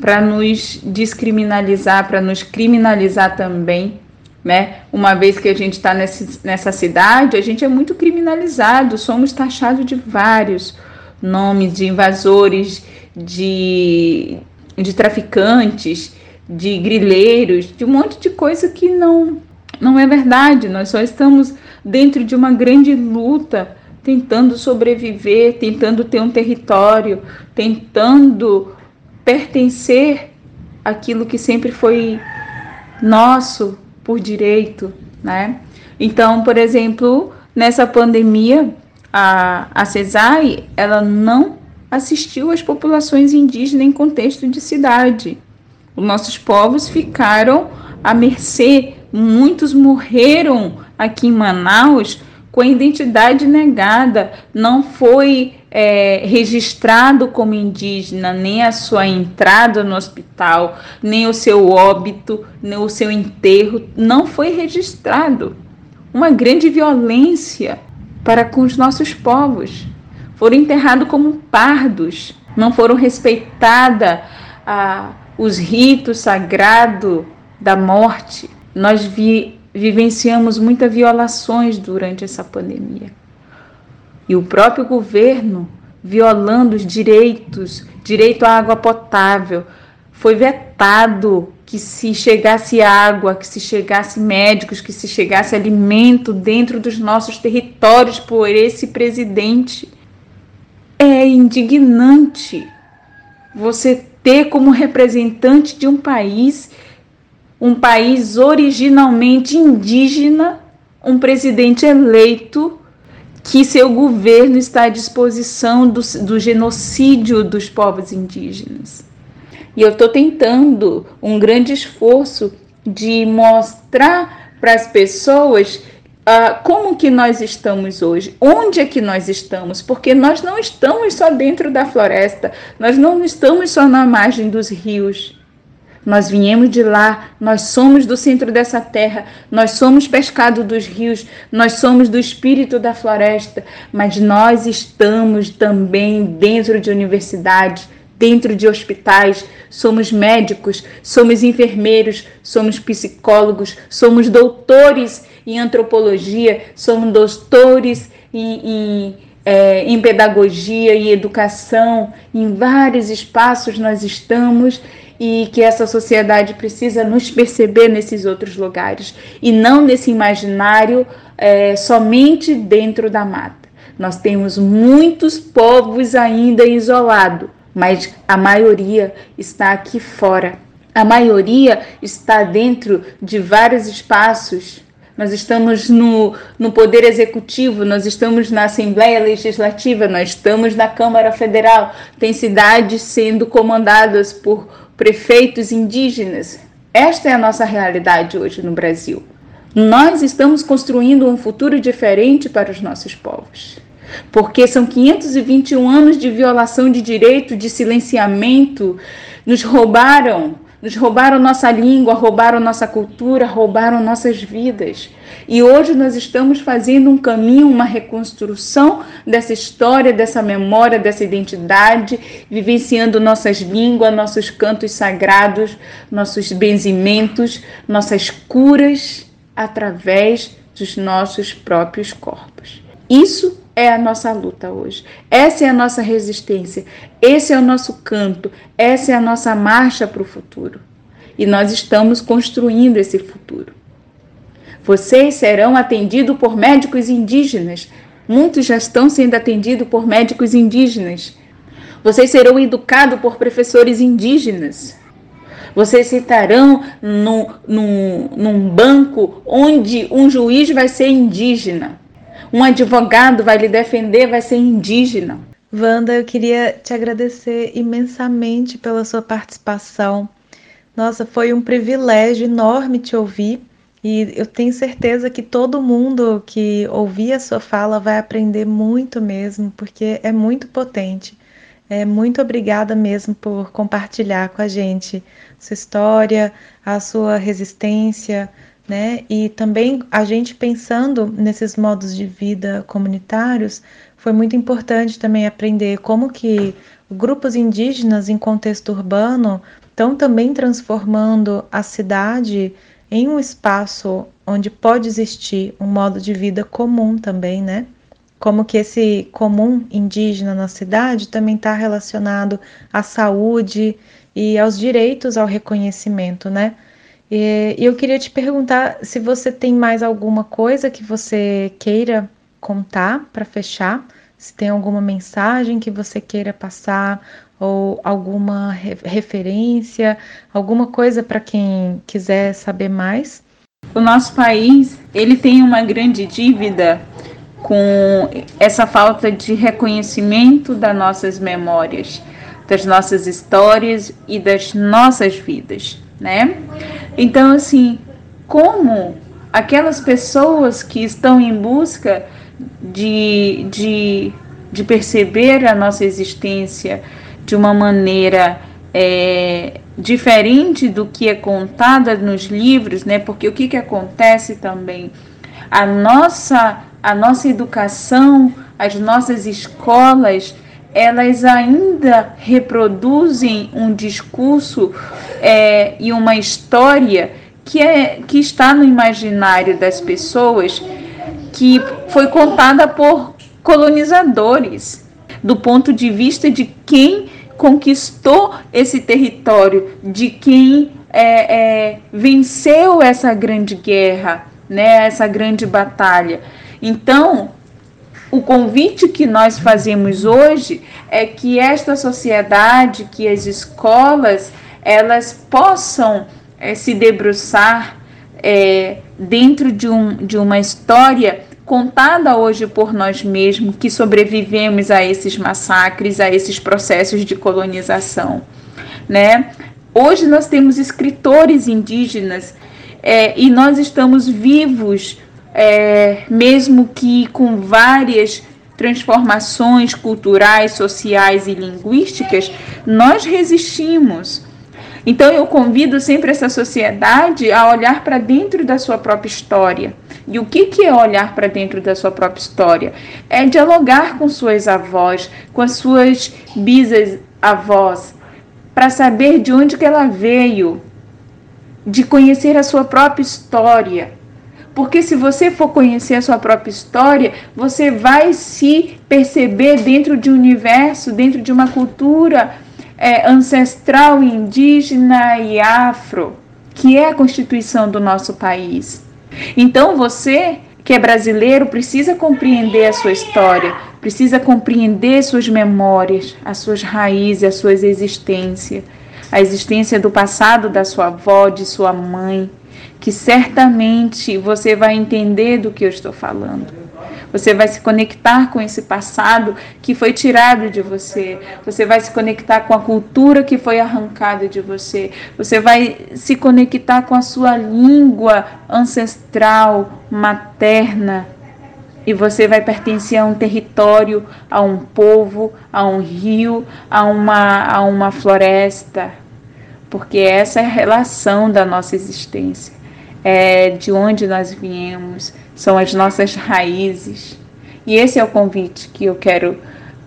para nos descriminalizar, para nos criminalizar também, né? Uma vez que a gente está nessa cidade, a gente é muito criminalizado, somos taxados de vários nomes de invasores, de, de traficantes, de grileiros, de um monte de coisa que não, não é verdade. Nós só estamos dentro de uma grande luta tentando sobreviver, tentando ter um território, tentando pertencer àquilo que sempre foi nosso por direito, né? Então, por exemplo, nessa pandemia, a, a CESAI, ela não assistiu às populações indígenas em contexto de cidade. Os nossos povos ficaram à mercê, muitos morreram aqui em Manaus com a identidade negada, não foi é, registrado como indígena, nem a sua entrada no hospital, nem o seu óbito, nem o seu enterro, não foi registrado. Uma grande violência para com os nossos povos. Foram enterrados como pardos, não foram respeitados ah, os ritos sagrados da morte. Nós vi, vivenciamos muitas violações durante essa pandemia. E o próprio governo violando os direitos, direito à água potável, foi vetado que se chegasse água, que se chegasse médicos, que se chegasse alimento dentro dos nossos territórios por esse presidente. É indignante você ter como representante de um país um país originalmente indígena, um presidente eleito que seu governo está à disposição do, do genocídio dos povos indígenas. E eu estou tentando um grande esforço de mostrar para as pessoas uh, como que nós estamos hoje, onde é que nós estamos, porque nós não estamos só dentro da floresta, nós não estamos só na margem dos rios. Nós viemos de lá, nós somos do centro dessa terra, nós somos pescado dos rios, nós somos do espírito da floresta, mas nós estamos também dentro de universidades, dentro de hospitais, somos médicos, somos enfermeiros, somos psicólogos, somos doutores em antropologia, somos doutores em, em, é, em pedagogia e educação, em vários espaços nós estamos e que essa sociedade precisa nos perceber nesses outros lugares e não nesse imaginário é, somente dentro da mata. Nós temos muitos povos ainda isolados, mas a maioria está aqui fora. A maioria está dentro de vários espaços. Nós estamos no, no Poder Executivo, nós estamos na Assembleia Legislativa, nós estamos na Câmara Federal. Tem cidades sendo comandadas por prefeitos indígenas. Esta é a nossa realidade hoje no Brasil. Nós estamos construindo um futuro diferente para os nossos povos. Porque são 521 anos de violação de direito, de silenciamento, nos roubaram, nos roubaram nossa língua, roubaram nossa cultura, roubaram nossas vidas. E hoje nós estamos fazendo um caminho, uma reconstrução dessa história, dessa memória, dessa identidade, vivenciando nossas línguas, nossos cantos sagrados, nossos benzimentos, nossas curas através dos nossos próprios corpos. Isso é a nossa luta hoje. Essa é a nossa resistência. Esse é o nosso canto. Essa é a nossa marcha para o futuro. E nós estamos construindo esse futuro. Vocês serão atendidos por médicos indígenas. Muitos já estão sendo atendidos por médicos indígenas. Vocês serão educados por professores indígenas. Vocês estarão no, no, num banco onde um juiz vai ser indígena. Um advogado vai lhe defender, vai ser indígena. Wanda, eu queria te agradecer imensamente pela sua participação. Nossa, foi um privilégio enorme te ouvir. E eu tenho certeza que todo mundo que ouvir a sua fala vai aprender muito mesmo, porque é muito potente. É, muito obrigada mesmo por compartilhar com a gente sua história, a sua resistência, né? E também a gente pensando nesses modos de vida comunitários, foi muito importante também aprender como que grupos indígenas em contexto urbano estão também transformando a cidade em um espaço onde pode existir um modo de vida comum também, né? Como que esse comum indígena na cidade também está relacionado à saúde e aos direitos ao reconhecimento, né? E eu queria te perguntar se você tem mais alguma coisa que você queira contar para fechar, se tem alguma mensagem que você queira passar ou alguma referência, alguma coisa para quem quiser saber mais? O nosso país, ele tem uma grande dívida com essa falta de reconhecimento das nossas memórias, das nossas histórias e das nossas vidas, né? Então, assim, como aquelas pessoas que estão em busca de, de, de perceber a nossa existência, de uma maneira é, diferente do que é contada nos livros, né? Porque o que, que acontece também? A nossa, a nossa educação, as nossas escolas, elas ainda reproduzem um discurso é, e uma história que, é, que está no imaginário das pessoas, que foi contada por colonizadores, do ponto de vista de quem conquistou esse território, de quem é, é, venceu essa grande guerra, né, essa grande batalha. Então, o convite que nós fazemos hoje é que esta sociedade, que as escolas, elas possam é, se debruçar é, dentro de, um, de uma história contada hoje por nós mesmos que sobrevivemos a esses massacres, a esses processos de colonização, né? Hoje nós temos escritores indígenas é, e nós estamos vivos, é, mesmo que com várias transformações culturais, sociais e linguísticas, nós resistimos. Então eu convido sempre essa sociedade a olhar para dentro da sua própria história. E o que, que é olhar para dentro da sua própria história? É dialogar com suas avós, com as suas bisas avós, para saber de onde que ela veio, de conhecer a sua própria história. Porque se você for conhecer a sua própria história, você vai se perceber dentro de um universo, dentro de uma cultura é, ancestral, indígena e afro, que é a constituição do nosso país. Então você que é brasileiro precisa compreender a sua história, precisa compreender suas memórias, as suas raízes, a sua existência, a existência do passado da sua avó, de sua mãe, que certamente você vai entender do que eu estou falando. Você vai se conectar com esse passado que foi tirado de você. Você vai se conectar com a cultura que foi arrancada de você. Você vai se conectar com a sua língua ancestral, materna. E você vai pertencer a um território, a um povo, a um rio, a uma, a uma floresta. Porque essa é a relação da nossa existência. É de onde nós viemos, são as nossas raízes. E esse é o convite que eu quero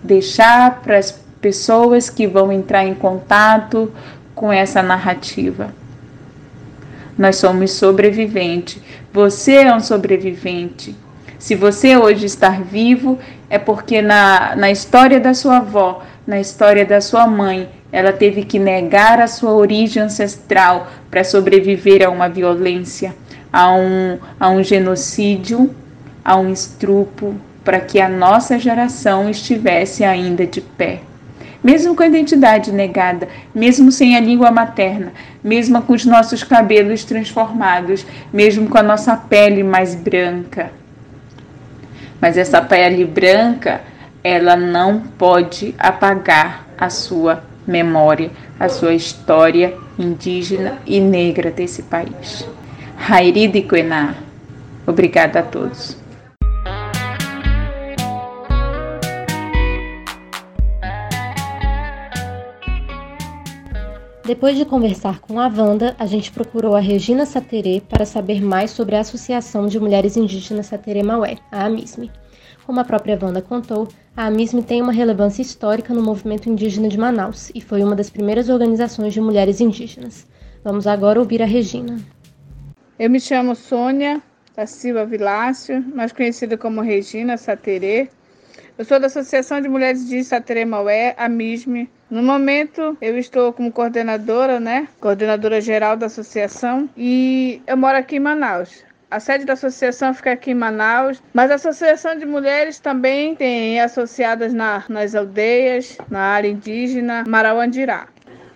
deixar para as pessoas que vão entrar em contato com essa narrativa. Nós somos sobreviventes. Você é um sobrevivente. Se você hoje está vivo, é porque na, na história da sua avó, na história da sua mãe, ela teve que negar a sua origem ancestral para sobreviver a uma violência a um, a um genocídio, a um estrupo, para que a nossa geração estivesse ainda de pé. Mesmo com a identidade negada, mesmo sem a língua materna, mesmo com os nossos cabelos transformados, mesmo com a nossa pele mais branca. Mas essa pele branca, ela não pode apagar a sua memória, a sua história indígena e negra desse país. Hairi de Quená. Obrigada a todos. Depois de conversar com a Wanda, a gente procurou a Regina Saterê para saber mais sobre a Associação de Mulheres Indígenas Saterê Maué, a AMISME. Como a própria Wanda contou, a AMISME tem uma relevância histórica no movimento indígena de Manaus e foi uma das primeiras organizações de mulheres indígenas. Vamos agora ouvir a Regina. Eu me chamo Sônia da Silva Vilácio, mais conhecida como Regina Saterê. Eu sou da Associação de Mulheres de Saterê Maué, a MISME. No momento, eu estou como coordenadora, né? Coordenadora geral da associação. E eu moro aqui em Manaus. A sede da associação fica aqui em Manaus, mas a Associação de Mulheres também tem associadas na, nas aldeias, na área indígena Marauandirá.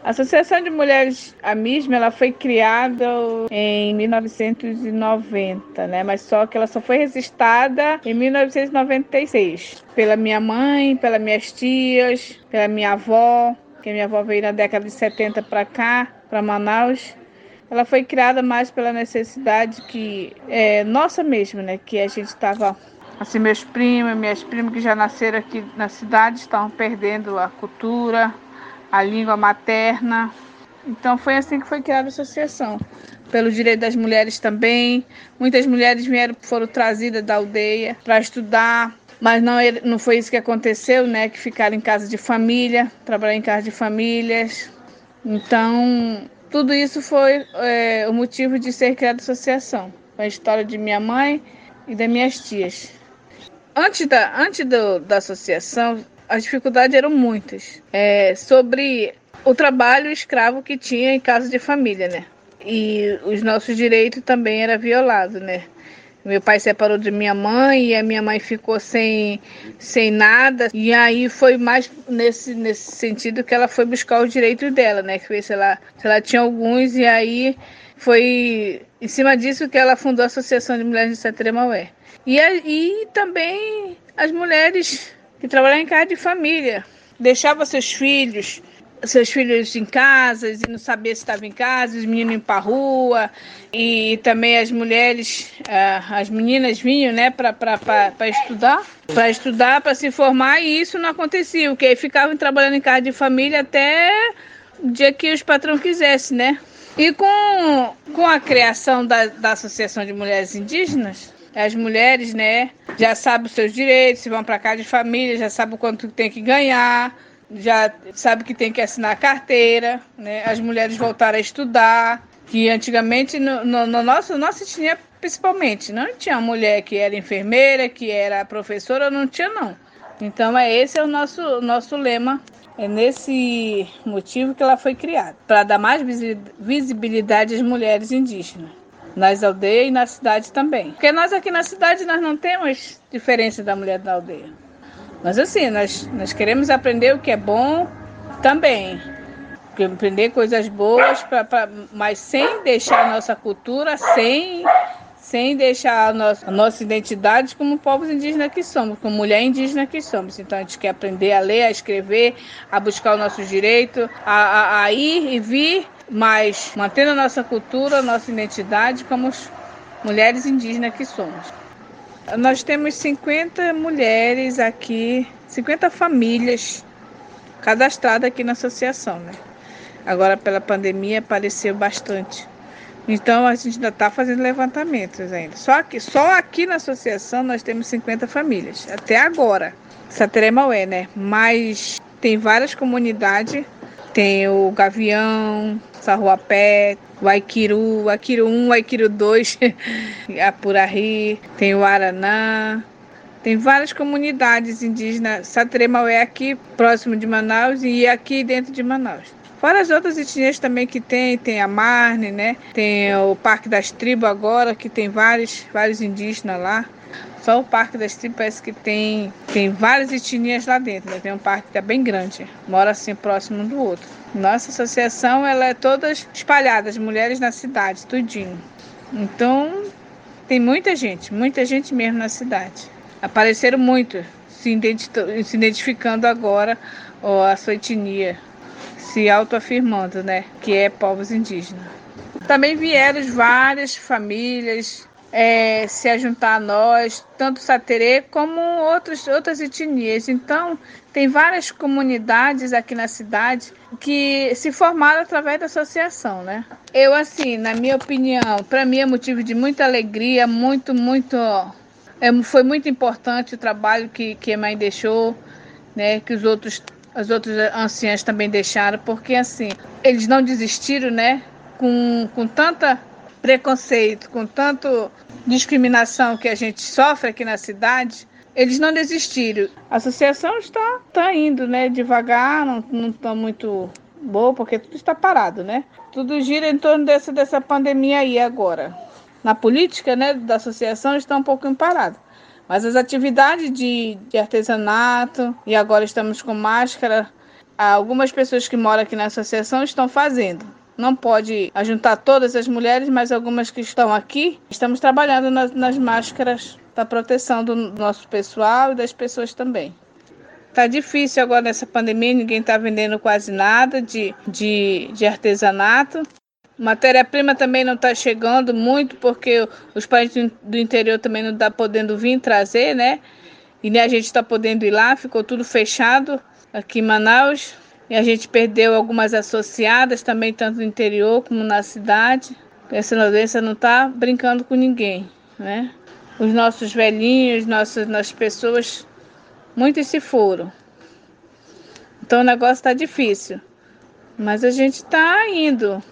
A Associação de Mulheres a mesma ela foi criada em 1990, né? Mas só que ela só foi registrada em 1996 pela minha mãe, pelas minhas tias, pela minha avó, que minha avó veio na década de 70 para cá, para Manaus. Ela foi criada mais pela necessidade que é nossa mesmo, né? Que a gente estava assim meus primos, minhas primas que já nasceram aqui na cidade estavam perdendo a cultura, a língua materna. Então foi assim que foi criada a associação. Pelo direito das mulheres também. Muitas mulheres vieram, foram trazidas da aldeia para estudar, mas não, não foi isso que aconteceu, né? Que ficaram em casa de família, trabalhar em casa de famílias. Então, tudo isso foi é, o motivo de ser criada a associação. A história de minha mãe e das minhas tias. Antes da, antes do, da associação, as dificuldades eram muitas. É, sobre o trabalho escravo que tinha em casa de família, né? E os nossos direitos também eram violados, né? Meu pai separou de minha mãe e a minha mãe ficou sem, sem nada. E aí foi mais nesse, nesse sentido que ela foi buscar os direitos dela, né? Que se ela, se ela tinha alguns, e aí foi em cima disso que ela fundou a Associação de Mulheres de Satremaué. E, e também as mulheres que trabalhava em casa de família, deixava seus filhos seus filhos em casa e não sabia se estava em casa, os meninos iam para rua e também as mulheres, uh, as meninas vinham, né, para estudar, para estudar, para se formar e isso não acontecia, porque aí ficavam trabalhando em casa de família até o dia que os patrões quisessem, né? E com, com a criação da, da Associação de Mulheres Indígenas, as mulheres, né, já sabem os seus direitos, vão para casa de família, já sabem o quanto tem que ganhar, já sabe que tem que assinar a carteira, né? As mulheres voltaram a estudar, que antigamente no, no, no nosso nossa tinha principalmente, não tinha mulher que era enfermeira, que era professora, não tinha não. Então é esse é o nosso nosso lema é nesse motivo que ela foi criada, para dar mais visibilidade às mulheres indígenas, nas aldeias e na cidade também. Porque nós aqui na cidade nós não temos diferença da mulher da aldeia. Mas assim, nós, nós queremos aprender o que é bom também. Aprender coisas boas, pra, pra, mas sem deixar a nossa cultura, sem sem deixar a nossa, a nossa identidade como povos indígenas que somos, como mulher indígena que somos. Então a gente quer aprender a ler, a escrever, a buscar o nosso direito, a, a, a ir e vir, mas mantendo a nossa cultura, a nossa identidade como mulheres indígenas que somos. Nós temos 50 mulheres aqui, 50 famílias cadastradas aqui na associação, né? Agora pela pandemia apareceu bastante. Então a gente ainda está fazendo levantamentos ainda. Só que só aqui na associação nós temos 50 famílias, até agora. Sateremaué, né? Mas tem várias comunidades. Tem o Gavião, Sarruapé, o Aiquiru, Aiquiru 1, Aiquiru 2, Apurari, tem o Araná. Tem várias comunidades indígenas. Sateremaué aqui próximo de Manaus e aqui dentro de Manaus. Fora as outras etnias também que tem, tem a Marne, né? Tem o Parque das Tribos agora, que tem vários, vários indígenas lá. Só o Parque das Tribos parece que tem, tem várias etnias lá dentro, né? Tem um parque que é bem grande, mora assim próximo um do outro. Nossa associação, ela é toda espalhada, as mulheres na cidade, tudinho. Então, tem muita gente, muita gente mesmo na cidade. Apareceram muito, se, identificando agora ó, a sua etnia se autoafirmando, né, que é povos indígenas. Também vieram várias famílias é, se ajuntar a nós, tanto Saterê como outros, outras etnias. Então, tem várias comunidades aqui na cidade que se formaram através da associação, né? Eu, assim, na minha opinião, para mim é motivo de muita alegria, muito, muito. É, foi muito importante o trabalho que, que a mãe deixou, né? Que os outros as outras anciãs também deixaram, porque assim, eles não desistiram, né? Com, com tanta preconceito, com tanto discriminação que a gente sofre aqui na cidade, eles não desistiram. A associação está, está indo, né? Devagar, não, não está muito boa, porque tudo está parado, né? Tudo gira em torno dessa, dessa pandemia aí agora. Na política, né, da associação está um pouquinho parado. Mas as atividades de, de artesanato, e agora estamos com máscara, algumas pessoas que moram aqui na associação estão fazendo. Não pode ajuntar todas as mulheres, mas algumas que estão aqui, estamos trabalhando nas, nas máscaras para proteção do nosso pessoal e das pessoas também. Tá difícil agora nessa pandemia, ninguém está vendendo quase nada de, de, de artesanato. Matéria-prima também não está chegando muito, porque os países do interior também não estão tá podendo vir trazer, né? E nem a gente está podendo ir lá, ficou tudo fechado aqui em Manaus. E a gente perdeu algumas associadas também, tanto no interior como na cidade. Essa doença não está brincando com ninguém, né? Os nossos velhinhos, nossas, nossas pessoas, muitos se foram. Então o negócio está difícil. Mas a gente está indo.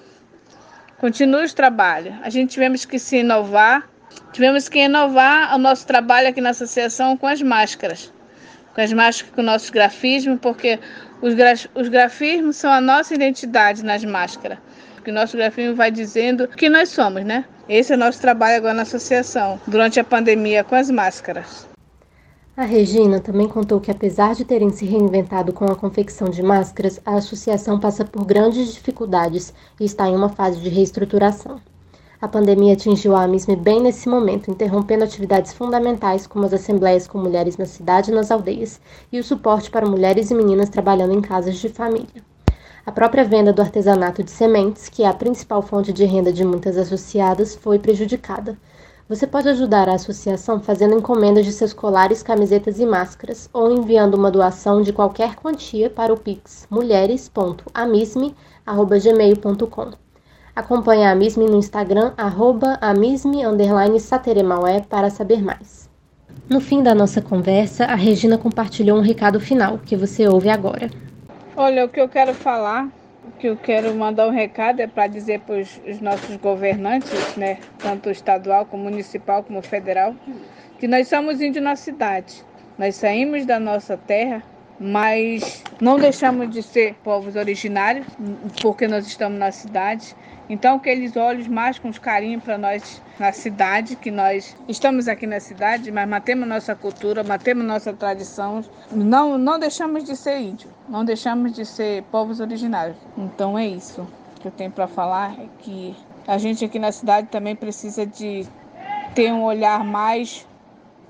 Continua os trabalhos. A gente tivemos que se inovar, tivemos que inovar o nosso trabalho aqui na associação com as máscaras. Com as máscaras, com o nosso grafismo, porque os, os grafismos são a nossa identidade nas máscaras. Que o nosso grafismo vai dizendo que nós somos, né? Esse é o nosso trabalho agora na associação, durante a pandemia com as máscaras. A Regina também contou que, apesar de terem se reinventado com a confecção de máscaras, a associação passa por grandes dificuldades e está em uma fase de reestruturação. A pandemia atingiu a AMISME bem nesse momento, interrompendo atividades fundamentais como as assembleias com mulheres na cidade e nas aldeias e o suporte para mulheres e meninas trabalhando em casas de família. A própria venda do artesanato de sementes, que é a principal fonte de renda de muitas associadas, foi prejudicada. Você pode ajudar a associação fazendo encomendas de seus colares, camisetas e máscaras ou enviando uma doação de qualquer quantia para o Pix mulheres.amisme.gmail.com. Acompanhe a Amisme no Instagram, arroba para saber mais. No fim da nossa conversa, a Regina compartilhou um recado final que você ouve agora. Olha, o que eu quero falar, o que eu quero mandar um recado é para dizer para os nossos governantes, né, tanto estadual como municipal como federal, que nós somos índios na cidade. Nós saímos da nossa terra, mas não deixamos de ser povos originários, porque nós estamos na cidade. Então, que eles olhem mais com carinho para nós na cidade, que nós estamos aqui na cidade, mas mantemos nossa cultura, mantemos nossa tradição. Não, não deixamos de ser índio, não deixamos de ser povos originários. Então, é isso que eu tenho para falar: é que a gente aqui na cidade também precisa de ter um olhar mais,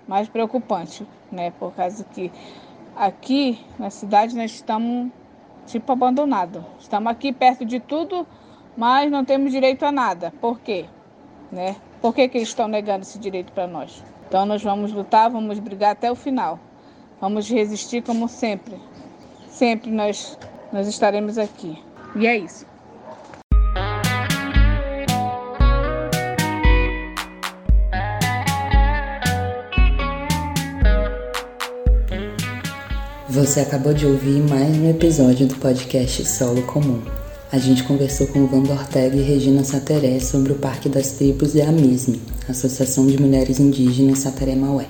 mais preocupante, né? Por causa que aqui na cidade nós estamos tipo abandonados. Estamos aqui perto de tudo mas não temos direito a nada. Por quê? Né? Por que, que eles estão negando esse direito para nós? Então nós vamos lutar, vamos brigar até o final. Vamos resistir como sempre. Sempre nós, nós estaremos aqui. E é isso. Você acabou de ouvir mais um episódio do podcast Solo Comum a gente conversou com Wanda Ortega e Regina Sateré sobre o Parque das Tribos e a MISME, Associação de Mulheres Indígenas Sateré Maué.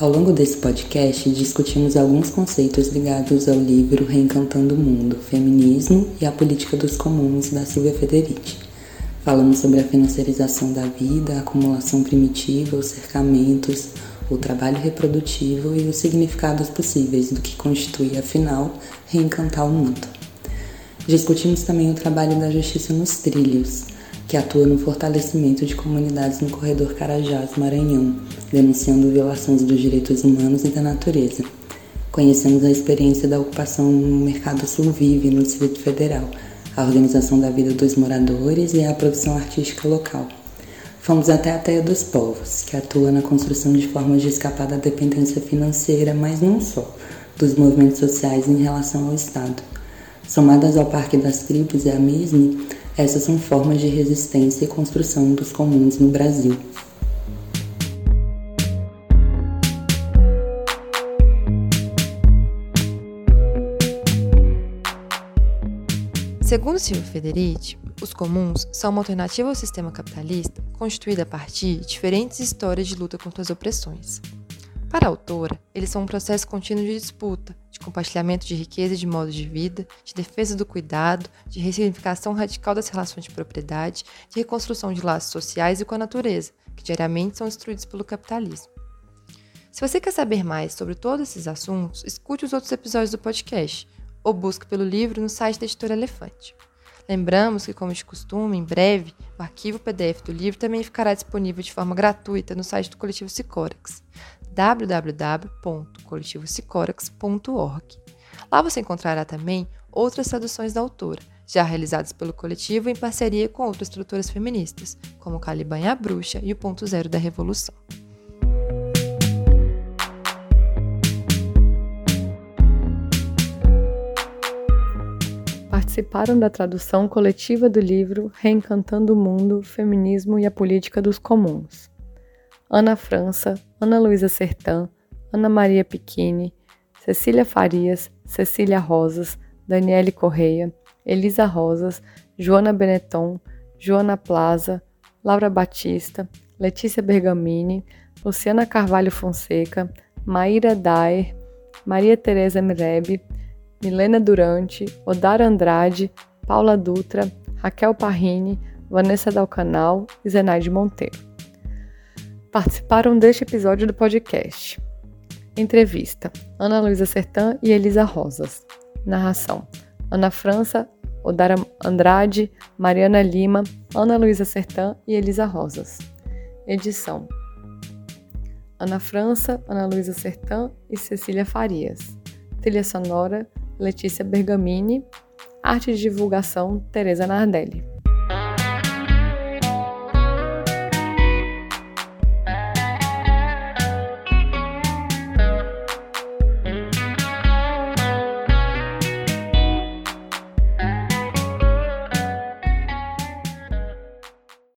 Ao longo desse podcast, discutimos alguns conceitos ligados ao livro Reencantando o Mundo, Feminismo e a Política dos Comuns, da Silvia Federici. Falamos sobre a financiarização da vida, a acumulação primitiva, os cercamentos, o trabalho reprodutivo e os significados possíveis do que constitui, afinal, reencantar o mundo. Discutimos também o trabalho da Justiça nos Trilhos, que atua no fortalecimento de comunidades no corredor Carajás, Maranhão, denunciando violações dos direitos humanos e da natureza. Conhecemos a experiência da ocupação no Mercado Sul Vive, no Distrito Federal, a organização da vida dos moradores e a produção artística local. Fomos até a Teia dos Povos, que atua na construção de formas de escapar da dependência financeira, mas não só, dos movimentos sociais em relação ao Estado. Somadas ao Parque das Tribos e à MISME, essas são formas de resistência e construção dos comuns no Brasil. Segundo Silvio Federici, os comuns são uma alternativa ao sistema capitalista constituída a partir de diferentes histórias de luta contra as opressões. Para a autora, eles são um processo contínuo de disputa, de compartilhamento de riqueza e de modo de vida, de defesa do cuidado, de ressignificação radical das relações de propriedade, de reconstrução de laços sociais e com a natureza, que diariamente são destruídos pelo capitalismo. Se você quer saber mais sobre todos esses assuntos, escute os outros episódios do podcast ou busque pelo livro no site da Editora Elefante. Lembramos que, como de costume, em breve, o arquivo PDF do livro também ficará disponível de forma gratuita no site do coletivo Sicórax www.coletivosicorax.org. Lá você encontrará também outras traduções da autora, já realizadas pelo coletivo em parceria com outras tradutoras feministas, como Caliban a Bruxa e o Ponto Zero da Revolução. Participaram da tradução coletiva do livro Reencantando o Mundo, Feminismo e a Política dos Comuns. Ana França, Ana Luísa Sertã, Ana Maria Piquini, Cecília Farias, Cecília Rosas, Daniele Correia, Elisa Rosas, Joana Benetton, Joana Plaza, Laura Batista, Letícia Bergamini, Luciana Carvalho Fonseca, Maíra Daer, Maria Tereza Mirebe, Milena Durante, Odara Andrade, Paula Dutra, Raquel Parrini, Vanessa Dalcanal e Zenaide Monteiro participaram deste episódio do podcast. Entrevista: Ana Luísa Sertã e Elisa Rosas. Narração: Ana França, Odara Andrade, Mariana Lima, Ana Luísa Sertã e Elisa Rosas. Edição: Ana França, Ana Luísa Sertã e Cecília Farias. Trilha sonora: Letícia Bergamini. Arte de divulgação, Teresa Nardelli.